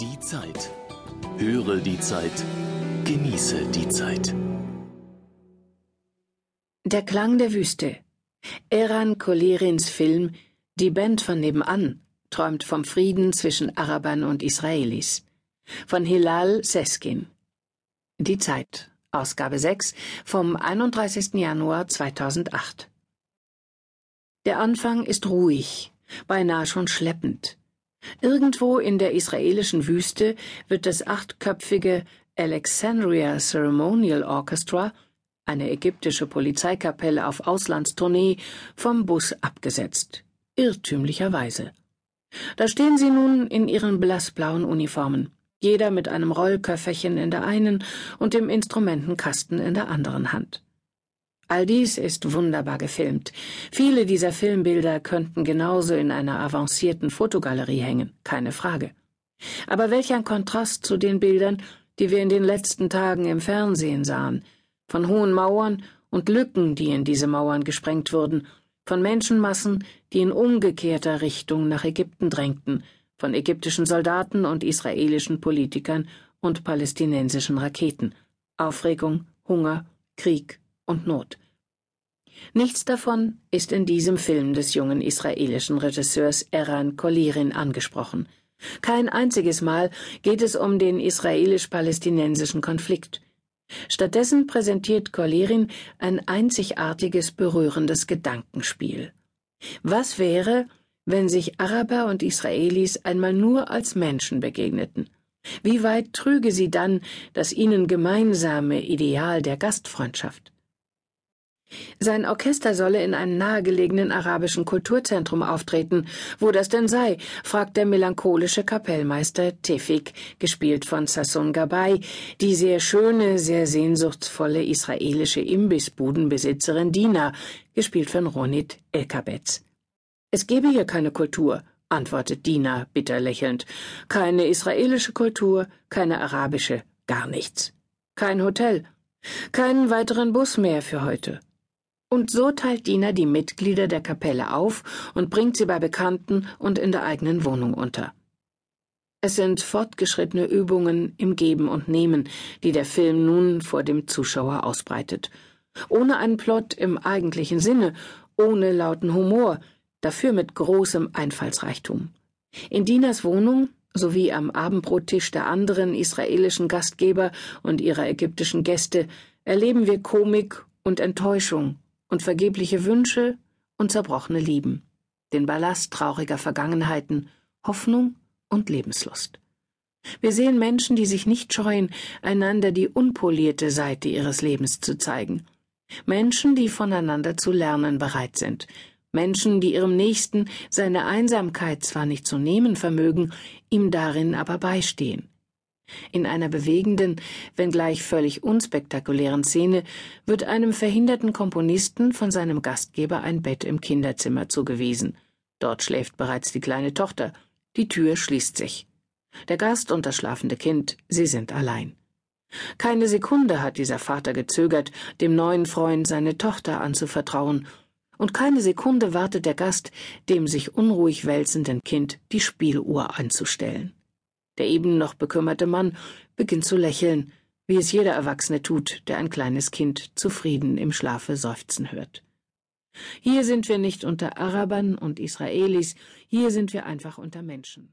Die Zeit. Höre die Zeit. Genieße die Zeit. Der Klang der Wüste. Eran Kolerins Film Die Band von nebenan träumt vom Frieden zwischen Arabern und Israelis. Von Hilal Seskin. Die Zeit. Ausgabe 6 vom 31. Januar 2008. Der Anfang ist ruhig, beinahe schon schleppend. Irgendwo in der israelischen Wüste wird das achtköpfige Alexandria Ceremonial Orchestra, eine ägyptische Polizeikapelle auf Auslandstournee, vom Bus abgesetzt. Irrtümlicherweise. Da stehen sie nun in ihren blassblauen Uniformen, jeder mit einem Rollköfferchen in der einen und dem Instrumentenkasten in der anderen Hand. All dies ist wunderbar gefilmt. Viele dieser Filmbilder könnten genauso in einer avancierten Fotogalerie hängen, keine Frage. Aber welch ein Kontrast zu den Bildern, die wir in den letzten Tagen im Fernsehen sahen, von hohen Mauern und Lücken, die in diese Mauern gesprengt wurden, von Menschenmassen, die in umgekehrter Richtung nach Ägypten drängten, von ägyptischen Soldaten und israelischen Politikern und palästinensischen Raketen, Aufregung, Hunger, Krieg und Not. Nichts davon ist in diesem Film des jungen israelischen Regisseurs Eran Kolirin angesprochen. Kein einziges Mal geht es um den israelisch-palästinensischen Konflikt. Stattdessen präsentiert Kolirin ein einzigartiges, berührendes Gedankenspiel. Was wäre, wenn sich Araber und Israelis einmal nur als Menschen begegneten? Wie weit trüge sie dann das ihnen gemeinsame Ideal der Gastfreundschaft? Sein Orchester solle in einem nahegelegenen arabischen Kulturzentrum auftreten. Wo das denn sei, fragt der melancholische Kapellmeister Tefik, gespielt von Sasson Gabay, die sehr schöne, sehr sehnsuchtsvolle israelische Imbissbudenbesitzerin Dina, gespielt von Ronit Elkabetz. Es gebe hier keine Kultur, antwortet Dina bitter lächelnd. Keine israelische Kultur, keine arabische, gar nichts. Kein Hotel, keinen weiteren Bus mehr für heute. Und so teilt Dina die Mitglieder der Kapelle auf und bringt sie bei Bekannten und in der eigenen Wohnung unter. Es sind fortgeschrittene Übungen im Geben und Nehmen, die der Film nun vor dem Zuschauer ausbreitet. Ohne einen Plot im eigentlichen Sinne, ohne lauten Humor, dafür mit großem Einfallsreichtum. In Dinas Wohnung sowie am Abendbrottisch der anderen israelischen Gastgeber und ihrer ägyptischen Gäste erleben wir Komik und Enttäuschung, und vergebliche Wünsche und zerbrochene Lieben, den Ballast trauriger Vergangenheiten, Hoffnung und Lebenslust. Wir sehen Menschen, die sich nicht scheuen, einander die unpolierte Seite ihres Lebens zu zeigen. Menschen, die voneinander zu lernen bereit sind. Menschen, die ihrem Nächsten seine Einsamkeit zwar nicht zu nehmen vermögen, ihm darin aber beistehen. In einer bewegenden, wenngleich völlig unspektakulären Szene wird einem verhinderten Komponisten von seinem Gastgeber ein Bett im Kinderzimmer zugewiesen. Dort schläft bereits die kleine Tochter. Die Tür schließt sich. Der Gast und das schlafende Kind, sie sind allein. Keine Sekunde hat dieser Vater gezögert, dem neuen Freund seine Tochter anzuvertrauen, und keine Sekunde wartet der Gast, dem sich unruhig wälzenden Kind die Spieluhr anzustellen. Der eben noch bekümmerte Mann beginnt zu lächeln, wie es jeder Erwachsene tut, der ein kleines Kind zufrieden im Schlafe seufzen hört. Hier sind wir nicht unter Arabern und Israelis, hier sind wir einfach unter Menschen.